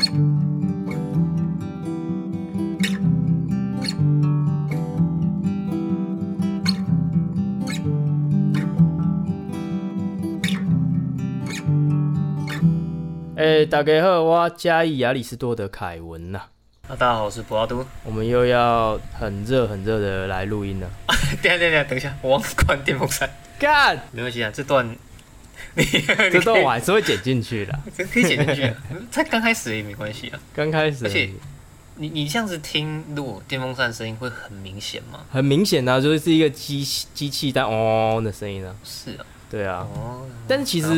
哎、大家好，我嘉义亚里士多德凯文呐、啊，大家好，我是博阿都。我们又要很热很热的来录音了。等一下等一下等一下，我忘了关电风扇。干，没关系啊，这段你这这段我还是会剪进去的。这可以剪进去啊，才刚开始也没关系啊。刚开始而且你你这样子听，如果电风扇声音会很明显吗？很明显啊，就是一个机机器在嗡嗡嗡的声音啊。是啊，对啊，哦，但是其实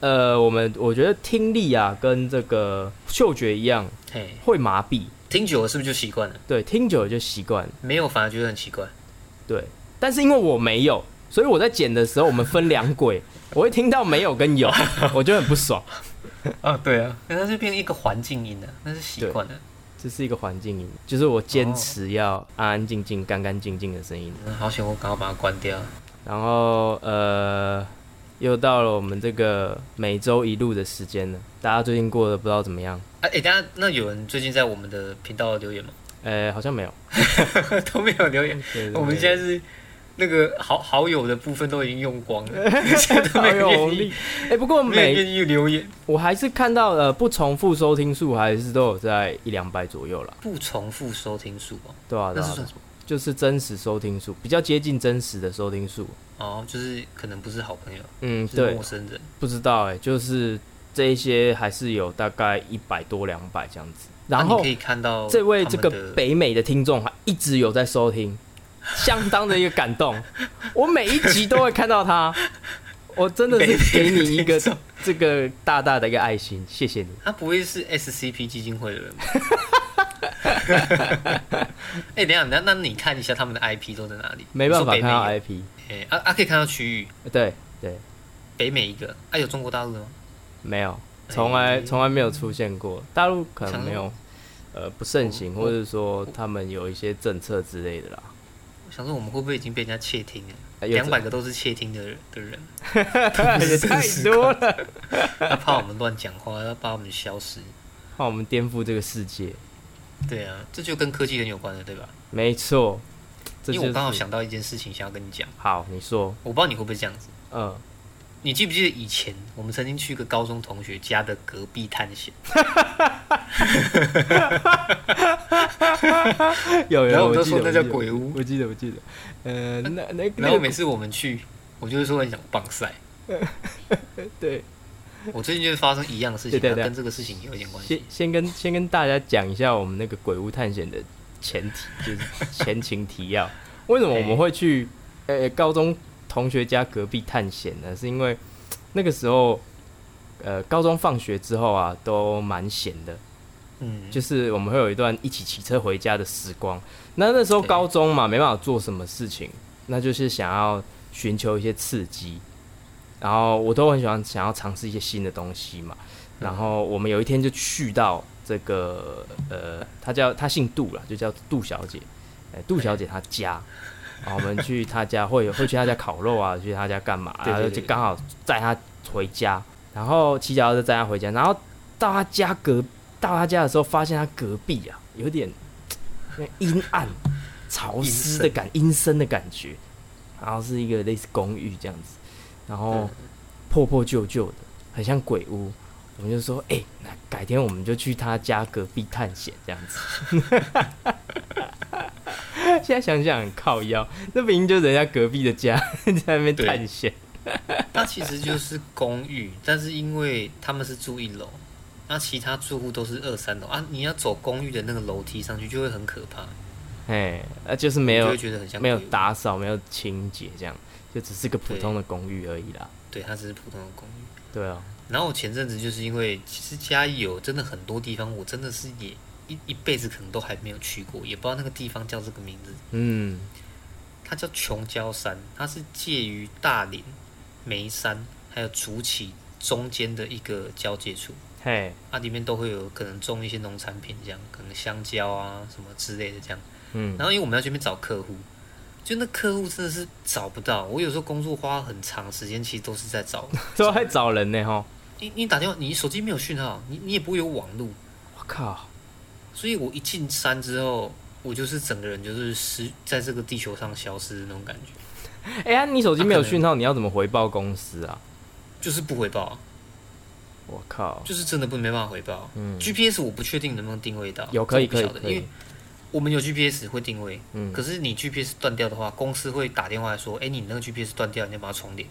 呃，我们我觉得听力啊跟这个嗅觉一样嘿，会麻痹，听久了是不是就习惯了？对，听久了就习惯。没有反而觉得很奇怪。对，但是因为我没有，所以我在剪的时候，我们分两轨，我会听到没有跟有，我就很不爽。啊，对啊，那它就变成一个环境音了，那是习惯了。这是一个环境音，就是我坚持要安安静静、干干净净的声音。嗯好险，我赶快把它关掉。然后呃，又到了我们这个每周一录的时间了。大家最近过得不知道怎么样？啊，哎、等一下，那有人最近在我们的频道留言吗？呃，好像没有。都没有留言。我们现在是那个好好友的部分都已经用光了，现在都好没有有愿意力。哎、不过每没有愿意留言。我还是看到了不重复收听数还是都有在一两百左右了。不重复收听数哦，对啊，对啊那是算什么？就是真实收听数，比较接近真实的收听数。哦，就是可能不是好朋友，嗯，对陌，生人。不知道哎、就是这一些还是有大概一百多两百这样子。然后可以看到这位这个北美的听众还一直有在收听，相当的一个感动。我每一集都会看到他，我真的是给你一个这个大大的一个爱心，谢谢你。他不会是 SCP 基金会的人吧？哎、等一下，那那你看一下他们的 IP 都在哪里？没办法看到 IP，哎、啊啊，可以看到区域，对对，北美一个，啊，有中国大陆的吗？没有，从来哎从来没有出现过。大陆可能想没有，呃，不盛行，或者说他们有一些政策之类的啦。我想说我们会不会已经被人家窃听了？两百个都是窃听的人的人，也太 多了，他怕我们乱讲话，他怕我们消失。怕我们颠覆这个世界。对啊，这就跟科技很有关了，对吧？没错，就是因为我刚好想到一件事情，想要跟你讲，好，你说，我不知道你会不会这样子。嗯，你记不记得以前我们曾经去一个高中同学家的隔壁探险？有有，然后我我记得都说那叫鬼屋我记得我记得，呃，那那然那个后每次我们去，我就会说很想棒赛。对，我最近就是发生一样的事情，跟这个事情有一点关先系。先跟先跟大家讲一下我们那个鬼屋探险的前提，就是前情提要。为什么我们会去呃高中同学家隔壁探险呢？是因为那个时候呃高中放学之后啊都蛮闲的，嗯，就是我们会有一段一起骑车回家的时光。那那时候高中嘛，没办法做什么事情，那就是想要寻求一些刺激。然后我都很喜欢想要尝试一些新的东西嘛。然后我们有一天就去到这个呃，她叫她姓杜啦，就叫杜小姐。哎、杜小姐她家，然后我们去他家会会去他家烤肉啊，去他家干嘛？然后就刚好载他回家，然后骑脚踏车载他回家，然后到他家隔到他家的时候，发现他隔壁啊有点阴暗、潮湿的感、阴森的感觉，然后是一个类似公寓这样子，然后嗯破破旧旧的，很像鬼屋。我们就说，哎、那改天我们就去他家隔壁探险这样子。现在想想很靠腰，那明明就人家隔壁的家，在那边对探险。它其实就是公寓，但是因为他们是住一楼，那其他住户都是二三楼啊，你要走公寓的那个楼梯上去就会很可怕，哎，那，就是没有就会觉得很像没有，打扫，没有清洁，这样就只是个普通的公寓而已啦。对，它只是普通的公寓。对啊，然后我前阵子就是因为其实嘉义有真的很多地方，我真的是也一一辈子可能都还没有去过，也不知道那个地方叫这个名字。嗯，它叫琼礁山，它是介于大林、眉山还有竹崎中间的一个交界处。嘿，啊，里面都会有可能种一些农产品，这样可能香蕉啊什么之类的这样。嗯，然后因为我们要去那边找客户，就那客户真的是找不到。我有时候工作花很长时间，其实都是在找。都在找人呢哈。你你打电话，你手机没有讯号，你你也不会有网络，我靠，所以我一进山之后，我就是整个人就是失在这个地球上消失的那种感觉，哎呀，你手机没有讯号，你要怎么回报公司啊？就是不回报啊，我靠，就是真的不没办法回报。嗯，GPS 我不确定能不能定位到，有可以这我不晓得因为可以，我们有 GPS 会定位，嗯，可是你 GPS 断掉的话，公司会打电话来说，哎、你那个 GPS 断掉，你要把它重连。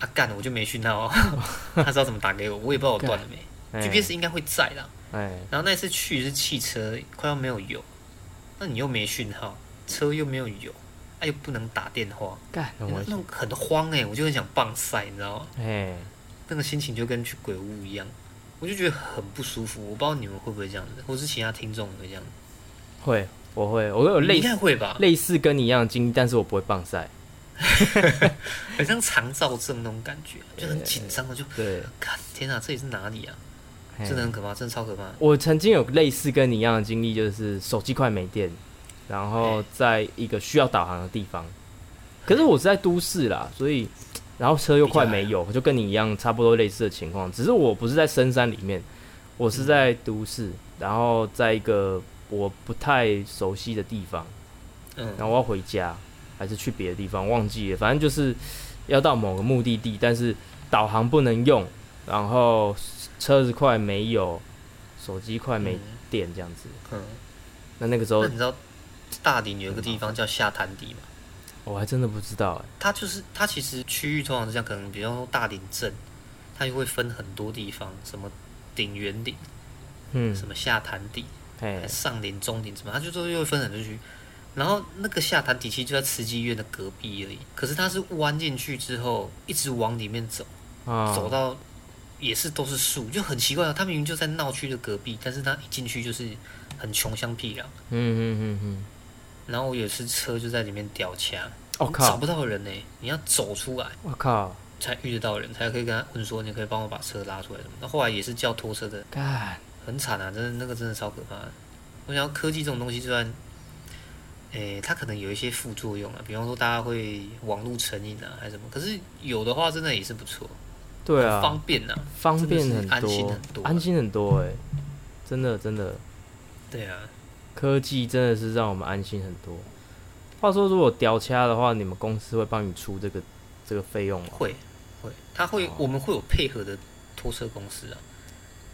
啊，干，我就没讯号、啊，他知道怎么打给我，我也不知道我断了没。哎 GPS 应该会在啦。哎，然后那次去是汽车快要没有油，那你又没讯号，车又没有油，啊又不能打电话，干，我那种很慌哎、我就很想棒晒，你知道吗？哎，那个心情就跟去鬼屋一样，我就觉得很不舒服。我不知道你们会不会这样子，或是其他听众会这样子，会，我会，我有类似该会吧？类似跟你一样的经历，但是我不会棒晒。很像肠燥症那种感觉，就很紧张的，就对，看天哪，这里是哪里啊？嘿。真的很可怕，真的超可怕。我曾经有类似跟你一样的经历，就是手机快没电，然后在一个需要导航的地方，可是我是在都市啦，所以然后车又快没有，就跟你一样差不多类似的情况，只是我不是在深山里面，我是在都市，然后在一个我不太熟悉的地方，嗯。然后我要回家还是去别的地方忘记了，反正就是要到某个目的地，但是导航不能用，然后车子快没有，手机快没嗯电这样子。嗯，那那个时候那你知道大顶有一个地方叫下潭底吗？我还真的不知道哎、它就是它其实区域通常是这样，可能比方说大顶镇，它就会分很多地方，什么顶圆顶，嗯，什么下潭底，哎，上顶、中顶什么，它就都又会分很多区。然后那个下潭底其实就在慈济医院的隔壁而已，可是它是弯进去之后一直往里面走，啊，走到也是都是树，就很奇怪啊。他明明就在闹区的隔壁，但是他一进去就是很穷乡僻壤。嗯嗯嗯嗯，然后我有一次车就在里面掉卡，我、找靠，不到人呢，你要走出来我靠，才遇得到人，才可以跟他问说你可以帮我把车拉出来什么。那后来也是叫拖车的，干，很惨啊，真的那个真的超可怕的。我想要科技这种东西，虽然，诶、它可能有一些副作用啊，比方说大家会网络成瘾啊，还是什么，可是有的话真的也是不错，对啊，方便啊。方便很多安心多很，多安心很多哎、真的真的，对啊，科技真的是让我们安心很多。话说，如果掉掐的话，你们公司会帮你出这个这个费用吗？会会，他会、哦。我们会有配合的拖车公司啊，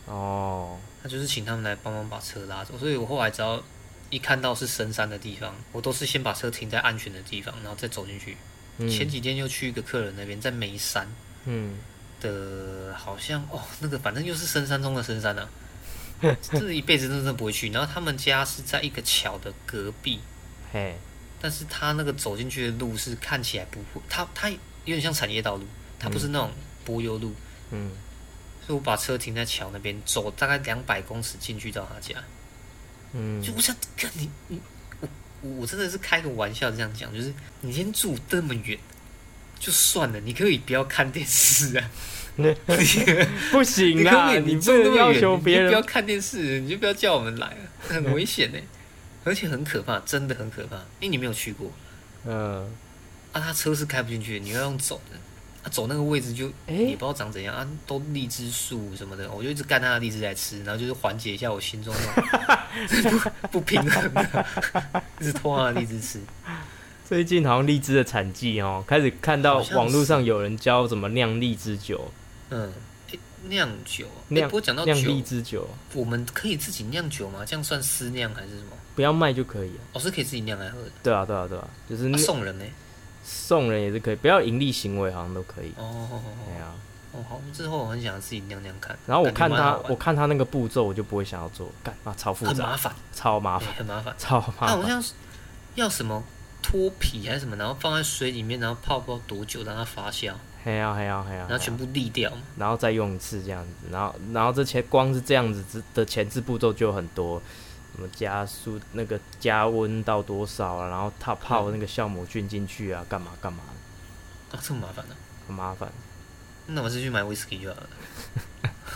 哦，那就是请他们来帮忙把车拉走，所以我后来只要一看到是深山的地方，我都是先把车停在安全的地方，然后再走进去。嗯。前几天又去一个客人那边，在眉山。嗯，的，好像哦，那个反正又是深山中的深山啊，这一辈子真的不会去。然后他们家是在一个桥的隔壁，嘿，但是他那个走进去的路是看起来不会，他他有点像产业道路，他不是那种柏油路，嗯，所以我把车停在桥那边，走大概两百公尺进去到他家。嗯，就我想，看你你我我我真的是开个玩笑这样讲，就是你先住这么远，就算了，你可以不要看电视啊，不行你可啦，你不住那么远，能要求别人。不要看电视，你就不要叫我们来了，很危险呢，而且很可怕，真的很可怕，因为你没有去过嗯，啊，他车是开不进去的，你要用走的。啊，走那个位置就哎也不知道长怎样啊，都荔枝树什么的，我就一直干他的荔枝来吃，然后就是缓解一下我心中那种 不不平衡的，一直拖他的荔枝吃。最近好像荔枝的产季哦，开始看到网络上有人教怎么酿荔枝酒，嗯，诶酿酒，诶酿不过讲到酿荔，枝酒，我们可以自己酿酒吗？这样算私酿还是什么？不要卖就可以了。哦，是可以自己酿来喝的。对啊，对啊，对啊，就是啊、送人呢？送人也是可以，不要盈利行为好像都可以。哦对啊，哦，好，之后我很想自己酿酿看。然后我看他我看他那个步骤，我就不会想要做，干啊超复杂，很麻烦，超麻烦，对很麻烦。超它麻烦。好像是要什么脱皮还是什么，然后放在水里面，然后泡不知道多久让它发酵，嘿呀嘿呀嘿呀，然后全部沥掉。然后再用一次这样子，然后然后这前光是这样子之的前置步骤就有很多，什么加速那个加温到多少啊，然后它泡那个酵母菌进去啊，干嘛干嘛，啊，这么麻烦呢、很麻烦，那我是去买威士忌就好了，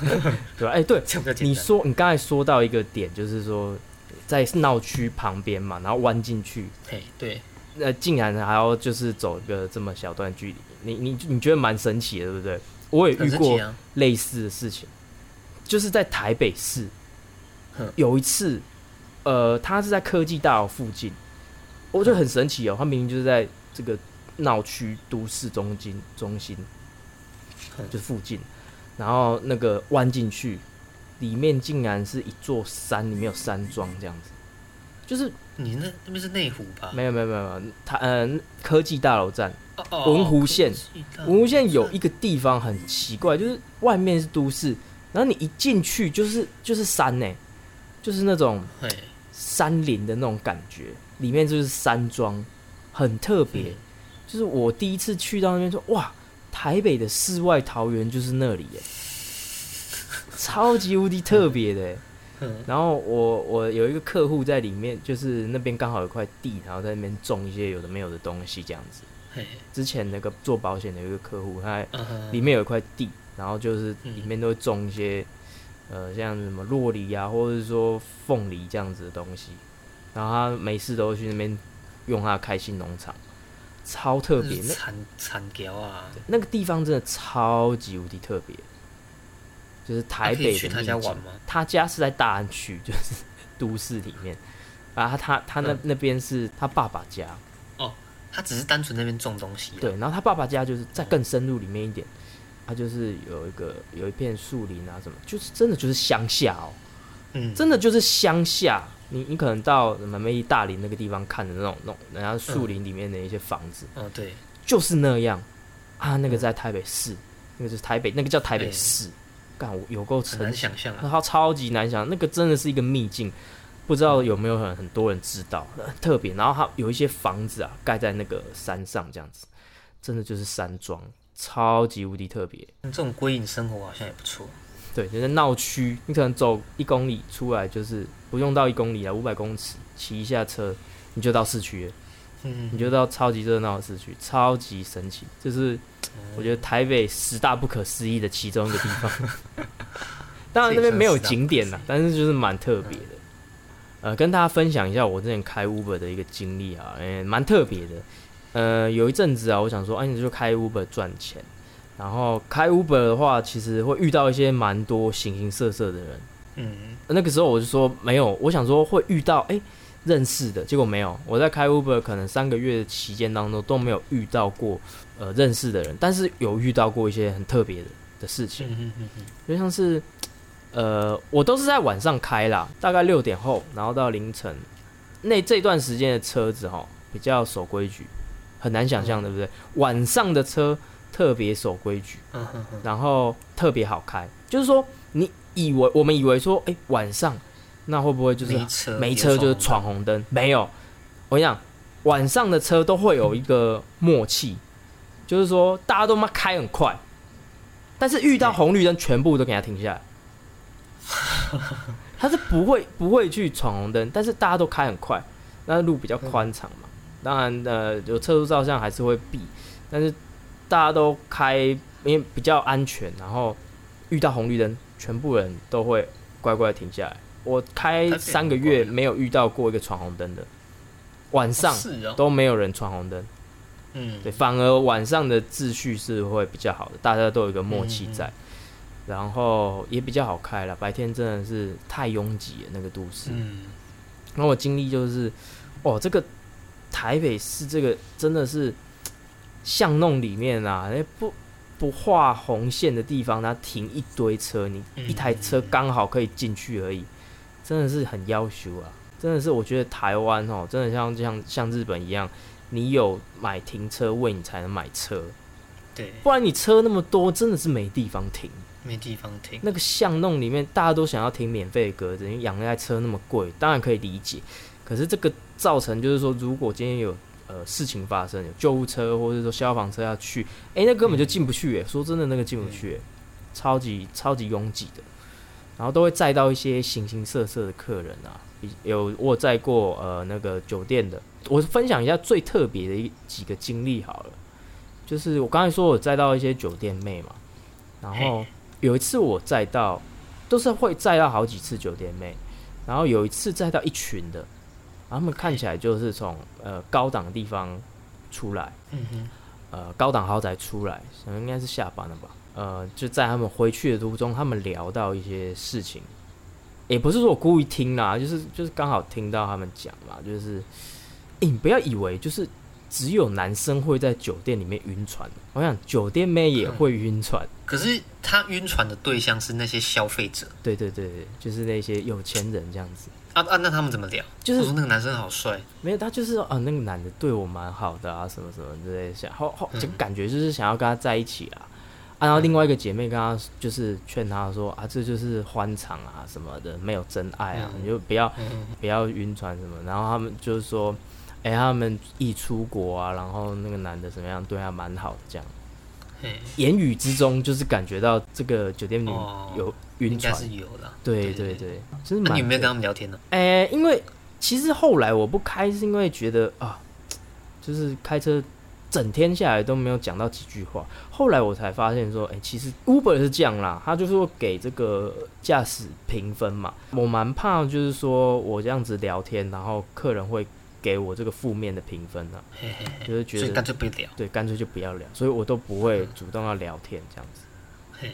对吧？哎、对，这样比较简单。你说你刚才说到一个点，就是说在闹区旁边嘛，然后弯进去，嘿，对，呃，竟然还要就是走一个这么小段距离，你你你觉得蛮神奇的，对不对？我也遇过。类似的事情，就是在台北市，有一次，呃，他是在科技大楼附近，我觉得很神奇哦，他明明就是在这个闹区都市中心中心，就附近，然后那个弯进去，里面竟然是一座山，里面有山庄这样子，就是你那那边是内湖吧？没有没有没有，没有他嗯、科技大楼站。文湖线科技大文湖线有一个地方很奇怪，就是外面是都市，然后你一进去就是就是山呢、就是那种嘿山林的那种感觉，里面就是山庄，很特别。嗯就是我第一次去到那边说，哇，台北的世外桃源就是那里耶、超级无敌特别的、欸。嗯然后我我有一个客户在里面，就是那边刚好有块地，然后在那边种一些有的没有的东西这样子。嘿之前那个做保险的有一个客户，他里面有一块地，然后就是嗯里面都会种一些，呃，像什么洛梨啊，或者是说凤梨这样子的东西。然后他没事都会去那边用他的开心农场，超特别。那产产条啊，那个地方真的超级无敌特别，就是台北的他家玩吗？他家是在大安区，就是都市里面。啊，他他他那、嗯。那边是他爸爸家，哦他只是单纯那边种东西、啊。对，然后他爸爸家就是再更深入里面一点，他就是有一个有一片树林啊什么，就是真的就是乡下哦，嗯，真的就是乡下。你你可能到什么 maybe 大林那个地方看的那种那种人家树林里面的一些房子，哦对，就是那样。啊。那个嗯。在台北市，那个就是台北，那个叫台北对。市，有够很难想象啊。它超级难想，那个真的是一个秘境，不知道有没有很很多人知道，很特别。然后它有一些房子啊，盖在那个山上，这样子，真的就是山庄，超级无敌特别。这种归隐生活好像也不错。对，就在闹区，你可能走一公里出来，就是不用到一公里啊，五百公尺，骑一下车你就到市区了，嗯，你就到超级热闹的市区，超级神奇。就是我觉得台北十大不可思议的其中一个地方。当然那边没有景点啦，但是就是蛮特别的。呃，跟大家分享一下我之前开 Uber 的一个经历啊，诶、蛮特别的。呃，有一阵子啊，我想说，哎、你就开 Uber 赚钱。然后开 Uber 的话，其实会遇到一些蛮多形形色色的人。嗯，那个时候我就说没有，我想说会遇到哎、认识的，结果没有。我在开 Uber 可能三个月的期间当中都没有遇到过呃认识的人，但是有遇到过一些很特别的的事情。嗯嗯嗯嗯，就像是，呃，我都是在晚上开啦，大概六点后，然后到凌晨，那这段时间的车子哈比较守规矩，很难想象，对不对？晚上的车特别守规矩，然后特别好开，就是说你以为我们以为说，哎、晚上那会不会就是没车没车就是闯红灯？没有，我跟你讲，晚上的车都会有一个默契，就是说大家都妈开很快，但是遇到红绿灯全部都给他停下来。他是不会不会去闯红灯，但是大家都开很快，那路比较宽敞嘛。当然，呃，有测速照相还是会避，但是大家都开，因为比较安全，然后遇到红绿灯，全部人都会乖乖停下来。我开三个月没有遇到过一个闯红灯的，晚上都没有人闯红灯。嗯，对，反而晚上的秩序是会比较好的，大家都有一个默契在，嗯然后也比较好开了。白天真的是太拥挤了，那个都市。嗯，然后我经历就是，哦，这个台北市这个真的是巷弄里面啊，那不不画红线的地方，它停一堆车，你嗯一台车刚好可以进去而已，真的是很要求啊！真的是，我觉得台湾哦，真的像像像日本一样，你有买停车位，你才能买车，对，不然你车那么多，真的是没地方停。没地方停。那个巷弄里面，大家都想要停免费的格子，因为养那台车那么贵，当然可以理解。可是这个造成就是说，如果今天有呃事情发生，有救护车或者说消防车要去，诶，那根本就进不去。诶，说真的，那个进不去，诶，超级超级拥挤的。然后都会载到一些形形色色的客人啊，有我有载过呃那个酒店的，我分享一下最特别的一几个经历好了。就是我刚才说我载到一些酒店妹嘛，然后有一次我载到，都是会载到好几次酒店妹，然后有一次载到一群的，然后他们看起来就是从呃高档的地方出来，嗯哼，呃高档豪宅出来，想应该是下班了吧，呃就在他们回去的途中，他们聊到一些事情，也不是说我故意听啦，就是就是刚好听到他们讲嘛，就是，诶你不要以为就是只有男生会在酒店里面晕船，我想酒店妹也会晕船，可是他晕船的对象是那些消费者。对对对对，就是那些有钱人这样子，啊啊，那他们怎么聊？就是我说那个男生好帅，没有他就是说啊那个男的对我蛮好的啊什么什么之类的，想后后就嗯感觉就是想要跟他在一起啦。啊，然后另外一个姐妹跟她就是劝她说啊，这就是欢场啊什么的，没有真爱啊，嗯你就不要嗯，不要晕船什么。然后他们就是说，哎、他们一出国啊，然后那个男的怎么样，对她蛮好的，这样，言语之中就是感觉到这个酒店里哦有晕船。应该是有的。对对对对，就是蛮那你有没有跟他们聊天呢？哎、因为其实后来我不开，是因为觉得啊，就是开车整天下来都没有讲到几句话。后来我才发现说，哎、其实 Uber 是这样啦，他就是说给这个驾驶评分嘛。我蛮怕就是说我这样子聊天，然后客人会给我这个负面的评分呢、嘿嘿嘿，就是觉所以干脆不聊。对，干脆就不要聊，所以我都不会主动要聊天这样子。嘿，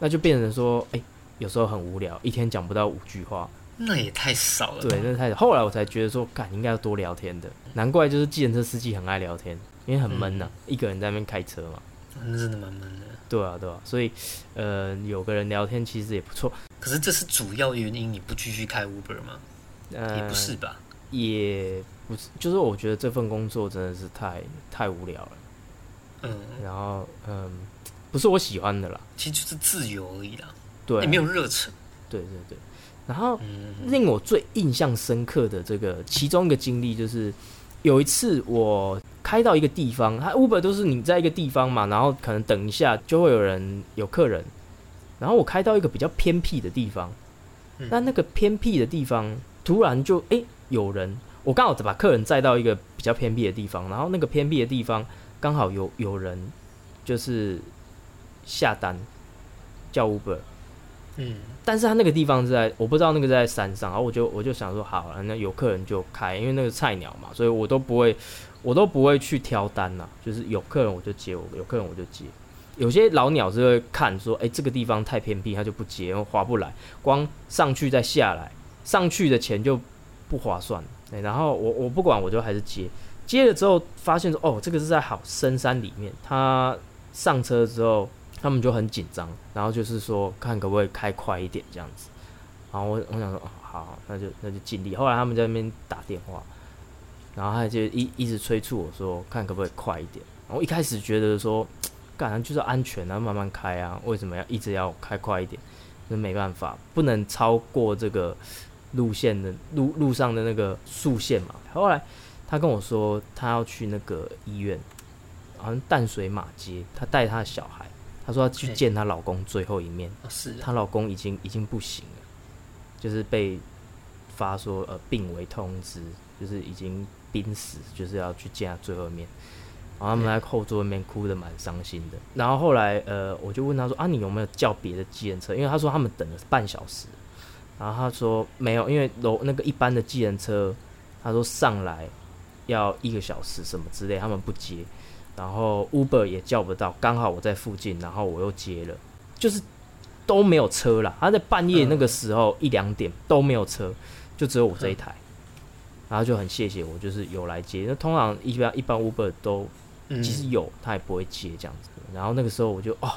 那就变成说，哎、有时候很无聊，一天讲不到五句话，那也太少了。对，那太少后来我才觉得说，干应该要多聊天的，难怪就是计程车司机很爱聊天，因为很闷呐、一个人在那边开车嘛。那真的蛮闷的。对啊，对啊，所以呃，有个人聊天其实也不错。可是这是主要原因，你不继续开 Uber 吗？呃，也不是，吧？也不是，就是我觉得这份工作真的是太太无聊了，嗯，然后嗯，不是我喜欢的啦。其实就是自由而已啦，对啊、也没有热忱。对对对。然后嗯，令我最印象深刻的这个其中一个经历，就是有一次我开到一个地方，它 Uber 都是你在一个地方嘛，然后可能等一下就会有人有客人，然后我开到一个比较偏僻的地方，嗯。那那个偏僻的地方突然就诶有人，我刚好把客人载到一个比较偏僻的地方，然后那个偏僻的地方刚好有有人就是下单叫 Uber，嗯。但是他那个地方是在，我不知道那个在山上，然后我就我就想说，好了，那有客人就开，因为那个菜鸟嘛，所以我都不会，我都不会去挑单呐，就是有客人我就接，我有客人我就接。有些老鸟是会看说，哎、这个地方太偏僻，他就不接，划不来，光上去再下来，上去的钱就不划算。然后我我不管，我就还是接，接了之后发现说，哦，这个是在好深山里面，他上车之后。他们就很紧张，然后就是说看可不可以开快一点这样子。然后我我想说，哦，好，那就那就尽力。后来他们在那边打电话，然后他就一一直催促我说，看可不可以快一点。然后一开始觉得说，干就是安全啊，慢慢开啊，为什么要一直要开快一点？那没办法，不能超过这个路线的路路上的那个速线嘛。后来他跟我说，他要去那个医院，好像淡水马街，他带他的小孩。她说要去见她老公最后一面，哦是啊，她老公已经已经不行了，就是被发说呃病危通知，就是已经濒死，就是要去见他最后一面。然后他们在后座那边哭的蛮伤心的。然后后来呃，我就问他说啊，你有没有叫别的计程车？因为他说他们等了半小时。然后他说没有，因为楼那个一般的计程车，他说上来要一个小时什么之类，他们不接。然后 Uber 也叫不到，刚好我在附近，然后我又接了，就是都没有车了。他在半夜那个时候、一两点都没有车，就只有我这一台，然后就很谢谢我，就是有来接。那通常一般一般 Uber 都嗯即使有，他也不会接这样子。然后那个时候我就哦，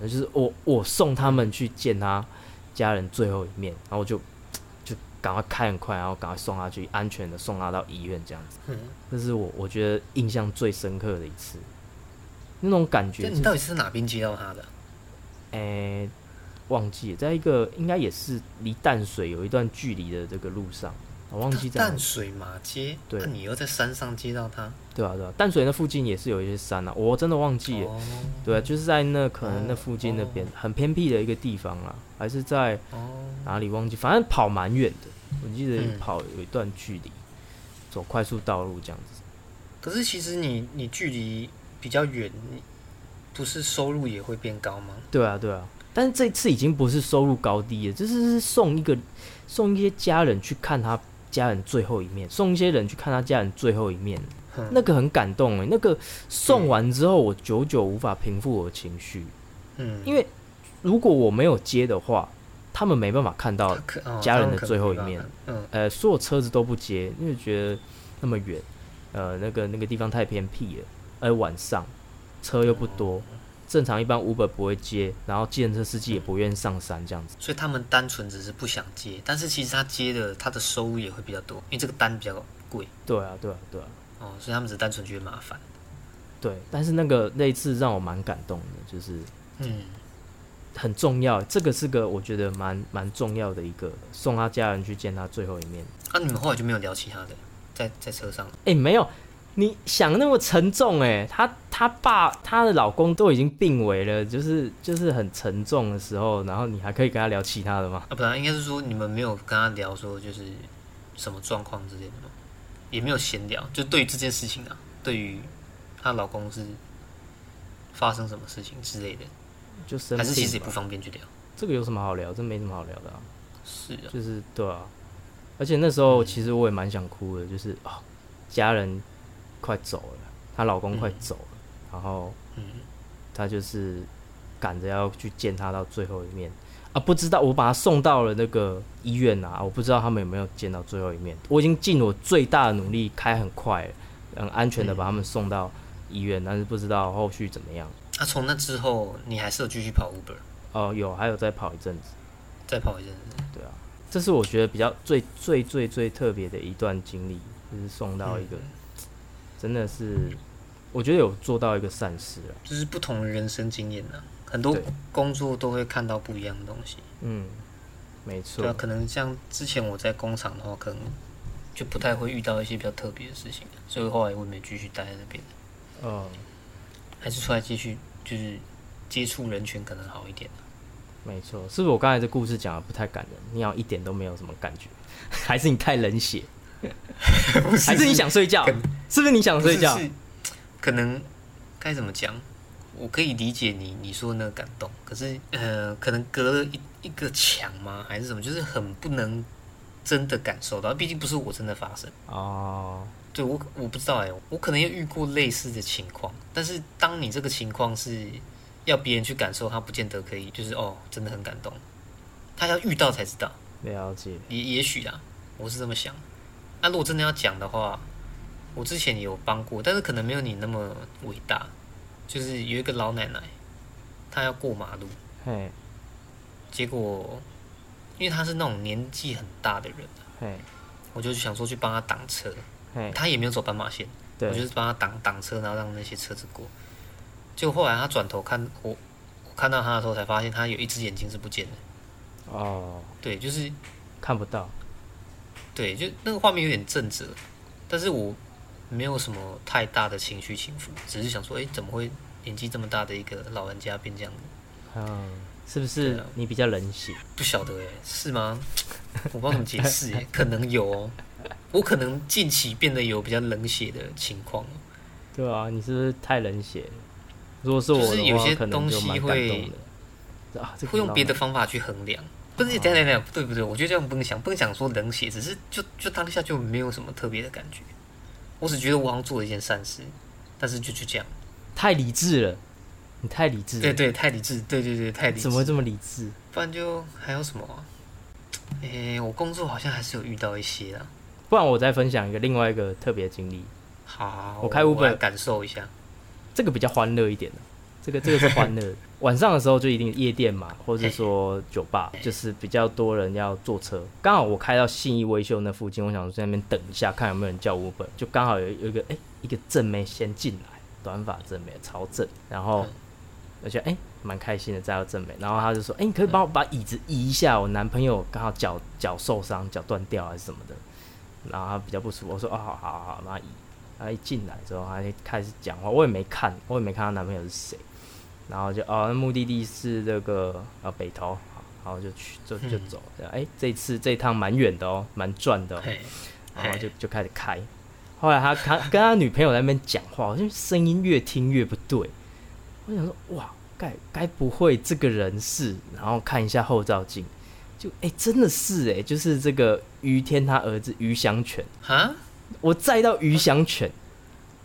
就是我我送他们去见他家人最后一面，然后我就就赶快开很快，然后赶快送他去，安全的送他到医院这样子。嗯，这是我我觉得印象最深刻的一次，那种感觉、就是，那你到底是哪边接到他的？诶、忘记了，在一个应该也是离淡水有一段距离的这个路上，我忘记在淡水马街，对那你又在山上接到他？对啊对啊，淡水那附近也是有一些山啊，我真的忘记了。哦对啊，就是在那可能那哦附近那边、哦很偏僻的一个地方啊，还是在哦，哪里忘记，反正跑蛮远的，我记得嗯跑有一段距离，走快速道路这样子。可是其实你你距离比较远，你不是收入也会变高吗？对啊对啊，但是这次已经不是收入高低了，这是是送一个送一些家人去看他家人最后一面，送一些人去看他家人最后一面，哼。那个很感动哎，那个送完之后，我久久无法平复我的情绪，嗯，因为如果我没有接的话，他们没办法看到家人的最后一面。嗯，呃，所有车子都不接，因为觉得那么远，呃，那个那个地方太偏僻了，而晚上车又不多，正常一般 Uber 不会接，然后计程车司机也不愿意上山这样子。所以他们单纯只是不想接，但是其实他接的他的收入也会比较多，因为这个单比较贵对啊，对啊，对啊，哦，所以他们只是单纯觉得麻烦。对。但是那个那一次让我蛮感动的，就是嗯，很重要，这个是个我觉得蛮蛮重要的一个，送他家人去见他最后一面。那、你们后来就没有聊其他的，在在车上，哎、没有，你想那么沉重哎、她她爸她的老公都已经病危了，就是就是很沉重的时候，然后你还可以跟她聊其他的吗？啊，不然应该是说你们没有跟她聊说就是什么状况之类的吗？也没有闲聊，就对于这件事情啊，对于她老公是发生什么事情之类的，就生还是其实也不方便去聊。这个有什么好聊？这没什么好聊的啊，是啊，就是对啊。而且那时候其实我也蛮想哭的，就是哦，家人快走了，她老公快走了，然后嗯，他就是赶着要去见他到最后一面啊！不知道我把他送到了那个医院啊，我不知道他们有没有见到最后一面。我已经尽我最大的努力，开很快，很安全的把他们送到医院，但是不知道后续怎么样。那、从那之后，你还是有继续跑 Uber，哦，有还有再跑一阵子，再跑一阵子。对啊，这是我觉得比较最最最最特别的一段经历，就是送到一个、嗯真的是，我觉得有做到一个善事啊。就是不同的人生经验呐、很多工作都会看到不一样的东西。嗯，没错对啊，，可能像之前我在工厂的话，可能就不太会遇到一些比较特别的事情，所以后来我也没继续待在那边，嗯，还是出来继续就是接触人群可能好一点。没错，是不是我刚才这故事讲的不太感人？你好像一点都没有什么感觉，还是你太冷血？还是你想睡觉？是不是你想睡觉是？是可能该怎么讲？我可以理解你你说的那个感动，可是呃，可能隔了一一个墙吗？还是什么？就是很不能真的感受到，毕竟不是我真的发生。哦，对我我不知道哎、我可能也遇过类似的情况，但是当你这个情况是要别人去感受，他不见得可以，就是哦，真的很感动，他要遇到才知道，了解。也也许啊，我是这么想。那、如果真的要讲的话，我之前也有帮过，但是可能没有你那么伟大。就是有一个老奶奶，她要过马路，嘿，结果因为她是那种年纪很大的人，嘿，我就想说去帮她挡车，嘿，她也没有走斑马线。我就，是帮她挡挡车，然后让那些车子过。就后来她转头看我，我看到她的时候才发现她有一只眼睛是不见的。哦，对，就是看不到。对，就那个画面有点震慑，但是我没有什么太大的情绪起伏，只是想说，哎、怎么会年纪这么大的一个老人家变这样子？嗯，是不是啊你比较冷血？不晓得哎、是吗？我不知道怎么解释哎、可能有哦。我可能近期变得有比较冷血的情况，对啊，你是不是太冷血了？如果是我的话，就是有些东西会。啊，会用别的方法去衡量。不是，等等等，不对不对，我觉得这样不能想，不能想说冷血，只是就就当下就没有什么特别的感觉。我只觉得我好像做了一件善事，但是就就这样。太理智了，你太理智了。对对，太理智，对对对，太理智。怎么会这么理智？不然就还有什么、啊？诶、我工作好像还是有遇到一些啊。不然我再分享一个另外一个特别经历，好好，好我开我 Uber 感受一下。这个比较欢乐一点的。这个这个是欢乐的，晚上的时候就一定夜店嘛，或者说酒吧，就是比较多人要坐车。刚好我开到信义维修那附近，我想说在那边等一下，看有没有人叫 Uber，就刚好有有一个哎、一个正妹先进来，短发正妹超正，然后嗯。我觉得哎蛮、开心的载到正妹，然后他就说哎、你可以帮我把椅子移一下，我男朋友刚好脚脚受伤，脚断掉还是什么的，然后他比较不舒服，我说哦好好好好，然后移。他一进来之后，他就开始讲话，我也没看，我也没看她男朋友是谁，然后就哦，那目的地是这个呃北投，好，然后就去就就嗯走，哎、这次这一趟蛮远的哦，蛮赚的、哦，然后就就开始开。后来他他跟他女朋友在那边讲话，我就声音越听越不对。我想说，哇，该该不会这个人是？然后看一下后照镜，就哎、真的是哎、就是这个于天他儿子于祥全，啊我载到于祥全，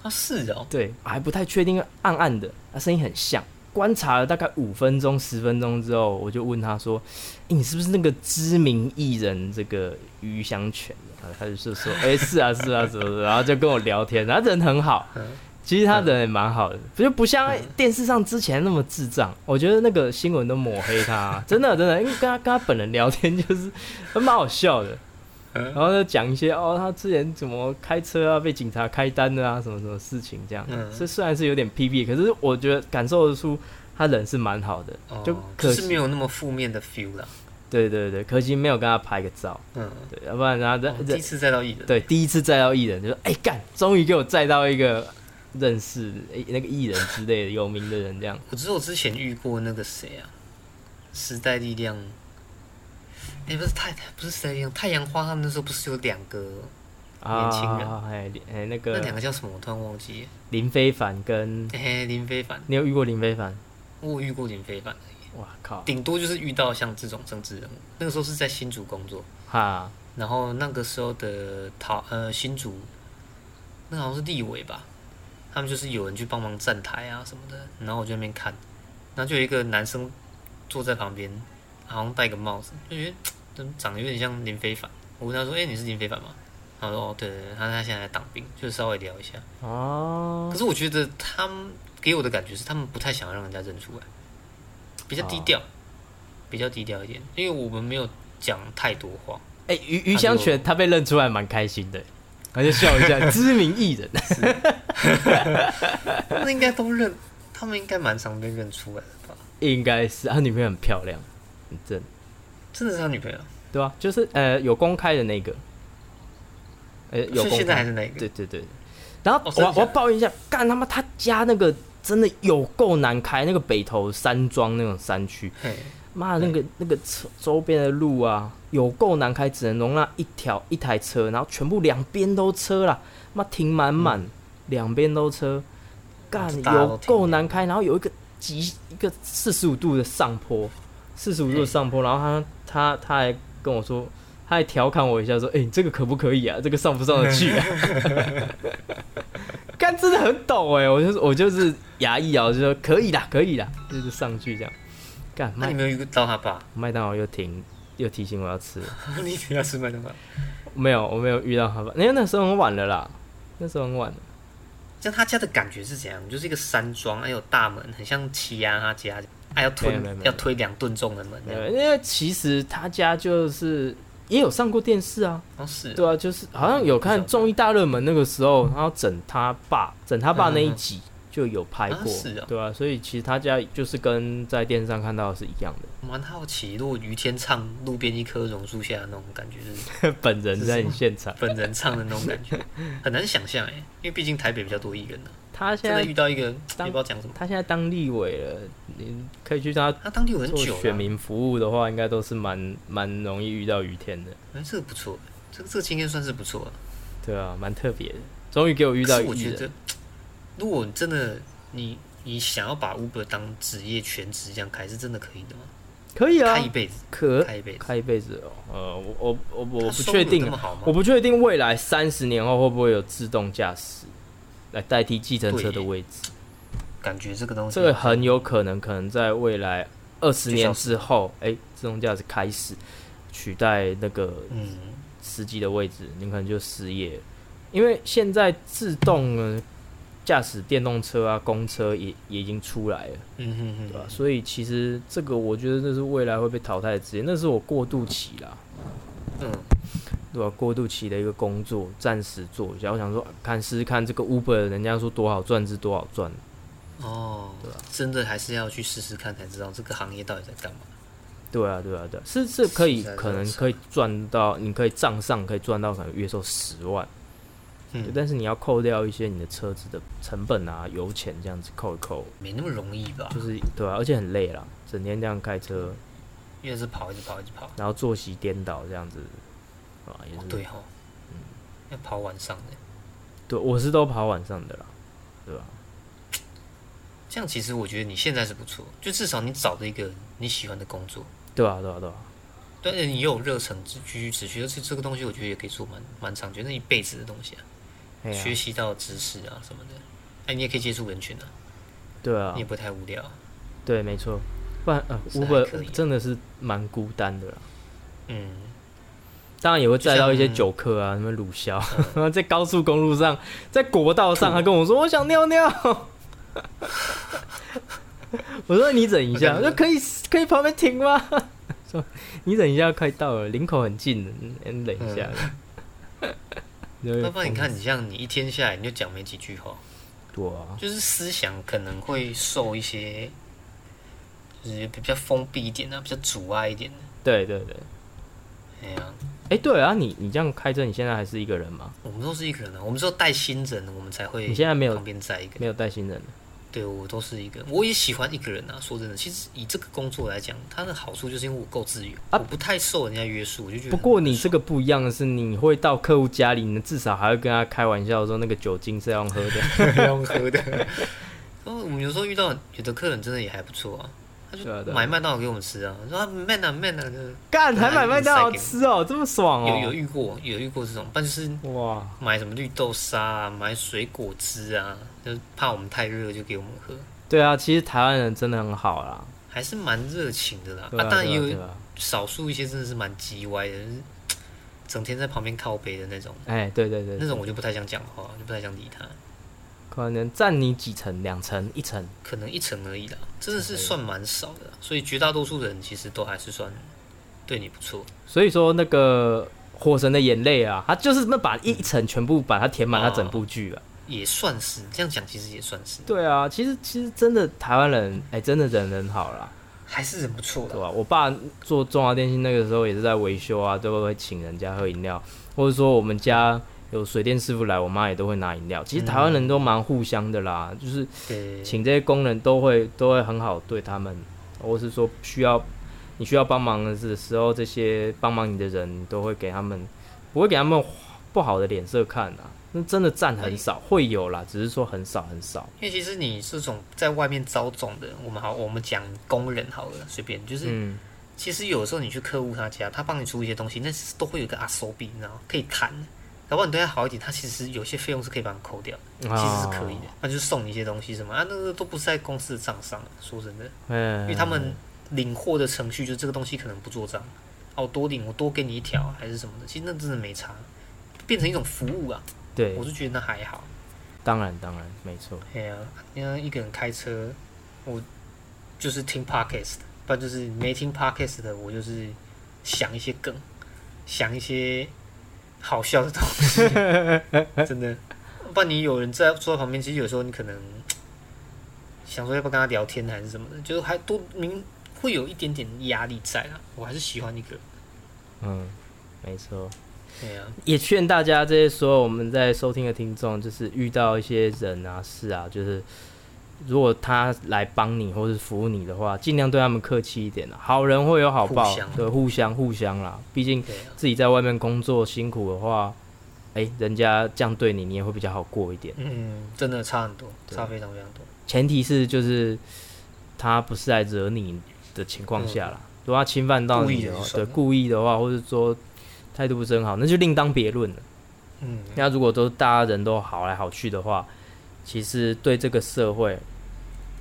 啊是哦，对，还不太确定，暗暗的，他声音很像。观察了大概五分钟、十分钟之后，我就问他说：“诶你是不是那个知名艺人这个余香泉？”啊，他就说说：“ 哎、是啊，是啊，什么的。”然后就跟我聊天，然后 人很好，嗯其实他人也蛮好的，就不像电视上之前那么智障。我觉得那个新闻都抹黑他，真的真的，因为跟他跟他本人聊天就是还蛮好笑的。嗯然后就讲一些哦，他之前怎么开车啊，被警察开单的啊，什么什么事情这样。嗯这虽然是有点屁屁，可是我觉得感受得出他人是蛮好的。哦就可是没有那么负面的 feel 啦。对对对，可惜没有跟他拍个照，嗯，对，要不然然后哦第一次载到艺人，对第一次载到艺人，就说哎干，终于给我载到一个认识诶那个艺人之类的有名的人这样。我知道我之前遇过那个谁啊，时代力量，哎、不是太不是时代力量，太阳花他们那时候不是有两个，年轻人啊，哎哎那个那两个个叫什么？我突然忘记了。林非凡跟哎、林非凡，你有遇过林非凡？我遇过林非凡，哇靠，顶多就是遇到像这种政治人物。那个时候是在新竹工作，哈然后那个时候的桃呃新竹，那好像是立委吧，他们就是有人去帮忙站台啊什么的，然后我就在那边看，然后就有一个男生坐在旁边，好像戴个帽子，就觉得长得有点像林非凡。我问他说：“哎、你是林非凡吗？”他说：“哦，对对对，他他现在在当兵，就稍微聊一下。哦可，是我觉得他们给我的感觉是，他们不太想让人家认出来，比较低调，比较低调一点，因为我们没有讲太多话。哎余余香泉他被认出来蛮开心的，他就笑一下，知名艺人。他们应该都认，他们应该蛮常被认出来的吧？应该是他女朋友很漂亮，很正，真的是他女朋友？对吧、就是呃有公开的那个，呃有公所以现在还开，是那个？对对对。然后我、我要抱怨一下，干他妈他家那个真的有够难开，那个北投山庄那种山区，嘿，妈的那个那个车周边的路啊，有够难开，只能容纳一条一台车，然后全部两边都车啦，妈停满满，两边都车，干有停够难开，然后有一个急一个四十五度的上坡，四十五度的上坡，然后他他他还跟我说。他还调侃我一下，说：“哎、你这个可不可以啊？这个上不上得去啊？” 干真的很陡哎、我就是我就是牙一咬，就说可以啦，可以啦，就是上去这样。干麦那你没有遇到他爸？麦当劳又停，又提醒我要吃了。你等下吃麦当劳？没有，我没有遇到他吧？因为那时候很晚了啦，那时候很晚了。像他家的感觉是怎样？就是一个山庄，还有大门，很像欺压他家，还要推要推两吨重的门因为其实他家就是也有上过电视啊，哦，是对啊，就是好像有看综艺大热门那个时候，然后整他爸，整他爸那一集就有拍过，啊是哦对啊，所以其实他家就是跟在电视上看到的是一样的。蛮好奇，如果于谦唱《路边一棵榕树下》那种感觉，是 本人在你现场，本人唱的那种感觉，很难想象哎，因为毕竟台北比较多艺人呢、他现在遇到一个，也当不知道讲什么，他现在当立委了，你可以去他他当地委很做久了、选民服务的话，应该都是蛮蛮容易遇到于天的。哎、这个不错，这个这个经验算是不错了。对啊，蛮特别的。终于给我遇到艺人可是我觉得，如果真的你你想要把 Uber 当职业全职这样开，是真的可以的吗？可以啊开，一辈子，可开一辈子，开一辈子哦。呃，我我我我不确定？我不确定未来三十年后会不会有自动驾驶来代替计程车的位置。感觉这个东西，这个很有可能，可能在未来二十年之后，哎、自动驾驶开始取代那个嗯，司机的位置，你可能就失业了。因为现在自动呢驾驶电动车啊、公车也也已经出来了，嗯哼哼，对吧、所以其实这个我觉得这是未来会被淘汰的职业，那是我过渡期啦，嗯，对吧、过渡期的一个工作，暂时做一下。我想说，看试试看这个 Uber，人家说多好赚是多好赚，哦，对吧真的还是要去试试看才知道这个行业到底在干嘛。对啊，对啊，对啊，是是可以可能可以赚到，你可以账上可以赚到可能月收十万，对嗯，但是你要扣掉一些你的车子的成本啊、油钱这样子扣一扣，没那么容易吧？就是对啊，而且很累啦，整天这样开车，因为是跑，一直跑，一直跑。然后作息颠倒这样子，啊，也是哦对哦，嗯，要跑晚上的，对，我是都跑晚上的啦，对吧？这样其实我觉得你现在是不错，就至少你找了一个你喜欢的工作，对啊，对啊，对啊，但是你有热忱继继续持续，而且这个东西我觉得也可以做蛮蛮长久，那一辈子的东西啊，学习到知识啊什么的，哎，你也可以接触人群啊，对啊。你也，不太无聊。啊。对，没错，不然呃是还，Uber 真的是蛮孤单的啦。嗯，当然也会载到一些酒客啊，什么鲁枭，在高速公路上，在国道上，他跟我说我想尿尿。我说你忍一下，我说。可以可以旁边停吗？说你忍一下，快到了，领口很近的，你忍一下。要不然你看，疯你像你一天下来你就讲没几句话，对啊，就是思想可能会受一些，就是比较封闭一点啊，比较阻碍一点的。对对对。哎呀，哎、对啊，你你这样开车，你现在还是一个人吗？我们都是一个人啊，我们只有带新人，我们才会你现在没有旁边载一个。没有带新人的对我都是一个人，我也喜欢一个人啊。说真的，其实以这个工作来讲，它的好处就是因为我够自由，啊我不太受人家约束，我就觉得不很。过你这个不一样的是，你会到客户家里，你至少还会跟他开玩笑说那个酒精是要用喝的。用喝的。然后我们有时候遇到有的客人真的也还不错啊，他就买麦当劳给我们吃啊，说啊 man 啊 man 啊，就是干还买麦当劳吃哦，这么爽哦！有有遇过有遇过这种，但就是哇，买什么绿豆沙啊，买水果汁啊，就是怕我们太热就给我们喝，对啊，其实台湾人真的很好啦，还是蛮热情的啦。啊，当然也有少数一些真的是蛮叽歪的，就是 整天在旁边靠背的那种，哎，对对对，那种我就不太想讲话，就不太想理他。可能占你几层，两层、一层，可能一层而已啦，真的是算蛮少的啦，所以绝大多数人其实都还是算对你不错。所以说那个火神的眼泪啊，他就是那把一层全部把它填满他整部剧啊。也算是这样讲，其实也算是，对啊，其实其实真的台湾人，哎，真的人很好啦。还是很不错的。对吧、我爸做中华电信那个时候也是在维修啊，都会请人家喝饮料，或者说我们家有水电师傅来，我妈也都会拿饮料。其实台湾人都蛮互相的啦，就是对，请这些工人都会都会很好对他们，或是说需要你需要帮忙的时候，这些帮忙你的人，都会给他们，不会给他们不好的脸色看啊。那真的占很少，会有啦，只是说很少很少。因为其实你这种在外面招总的，我们好，我们讲工人好了，随便就是，嗯，其实有时候你去客户他家，他帮你出一些东西，那是都会有一个阿手笔，你知道吗？可以谈。搞不好你对他好一点，他其实有些费用是可以帮你扣掉的，其实是可以的。那就是送你一些东西什么啊，那个都不是在公司的账上。说真的，嗯，因为他们领货的程序，就这个东西可能不做账，啊，我多领，我多给你一条还是什么的，其实那真的没差，变成一种服务啊，对我，就觉得那还好。当然当然没错。哎呀、因为一个人开车，我就是听 podcast，不然就是没听 podcast 的，我就是想一些梗，想一些好笑的东西，真的。不然你有人在坐在旁边，其实有时候你可能想说要不要跟他聊天还是什么的，就是还多明会有一点点压力在啊。我还是喜欢一个人，嗯，没错。也劝大家这些所有我们在收听的听众，就是遇到一些人啊事啊，就是如果他来帮你或是服务你的话，尽量对他们客气一点啊。好人会有好报对，互相互相啦。毕竟、自己在外面工作辛苦的话，哎、人家这样对你，你也会比较好过一点。嗯，真的差很多，差非常非常多。前提是就是他不是来惹你的情况下啦，如果他侵犯到你的故意的话，或者说态度不是很好，那就另当别论了。嗯，那如果都大家人都好来好去的话，其实对这个社会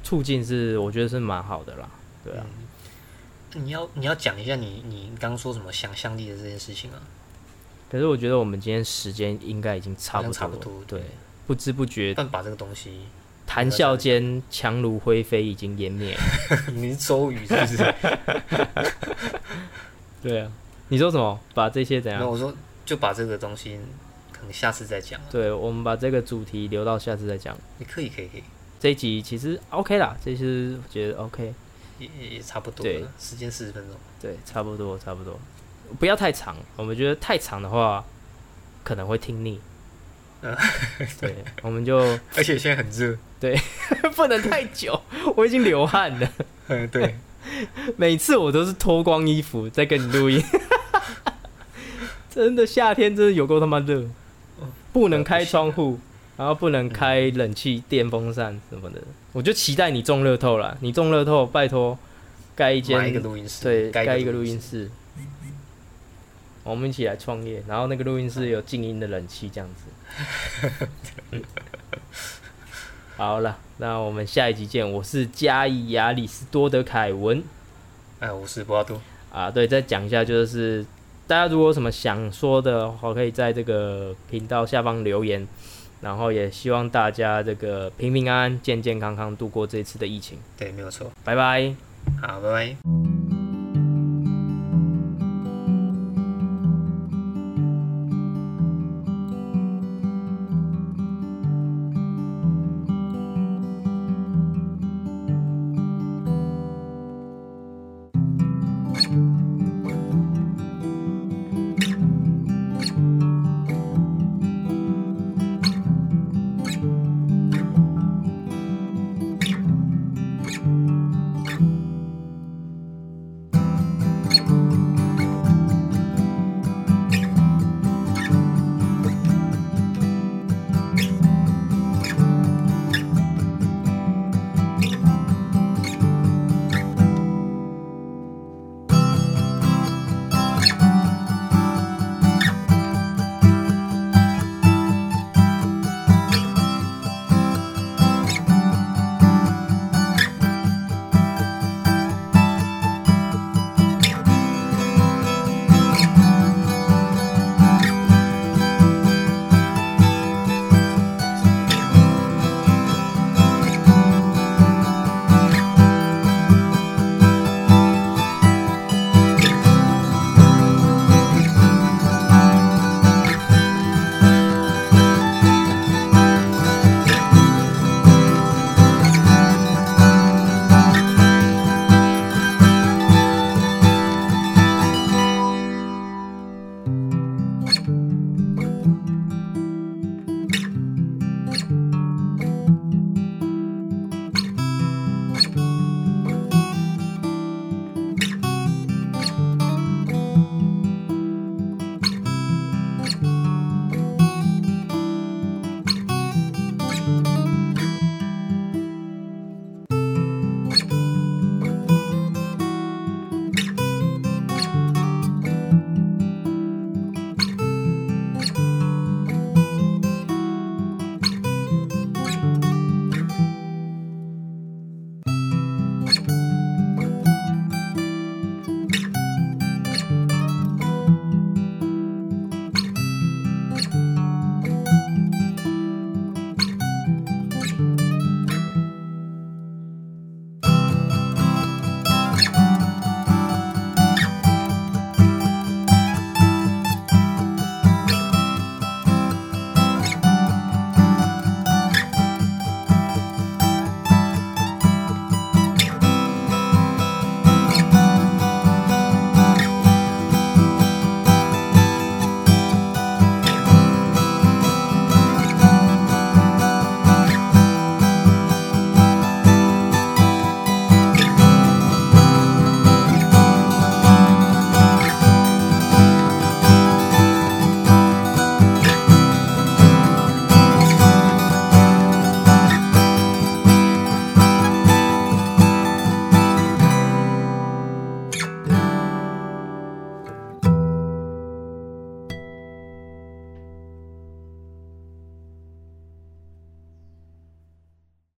促进是我觉得是蛮好的啦。对啊，你要你要讲一下你你刚刚说什么想象力的这件事情啊？可是我觉得我们今天时间应该已经差不多差不多对对，不知不觉但把这个东西，谈笑间强如灰飞已经湮灭了。你是周瑜是不是？对啊，你说什么？把这些怎样？那我说就把这个东西，可能下次再讲啊。对，我们把这个主题留到下次再讲。你可以可以可以，这一集其实 OK 啦，这是我觉得 OK，也也也差不多对，时间四十分钟。对，差不多差不多，不要太长。我们觉得太长的话可能会听腻。嗯 对，我们就 而且现在很热。对 不能太久，我已经流汗了。嗯，对，每次我都是脱光衣服在跟你录音，真的夏天真的有够他妈热，不能开窗户，然后不能开冷气、电风扇什么的。我就期待你中乐透啦，你中乐透，拜托盖一间买一个录音室，对，盖盖一个录音音。室，我们一起来创业，然后那个录音室有静音的冷气，这样子。好了，那我们下一集见。我是加伊亚里斯多德凯文。哎，我是博阿多。啊，对，再讲一下，就是大家如果有什么想说的话，可以在这个频道下方留言。然后也希望大家这个平平安安、健健康康度过这次的疫情。对，没有错。拜拜。好，拜拜。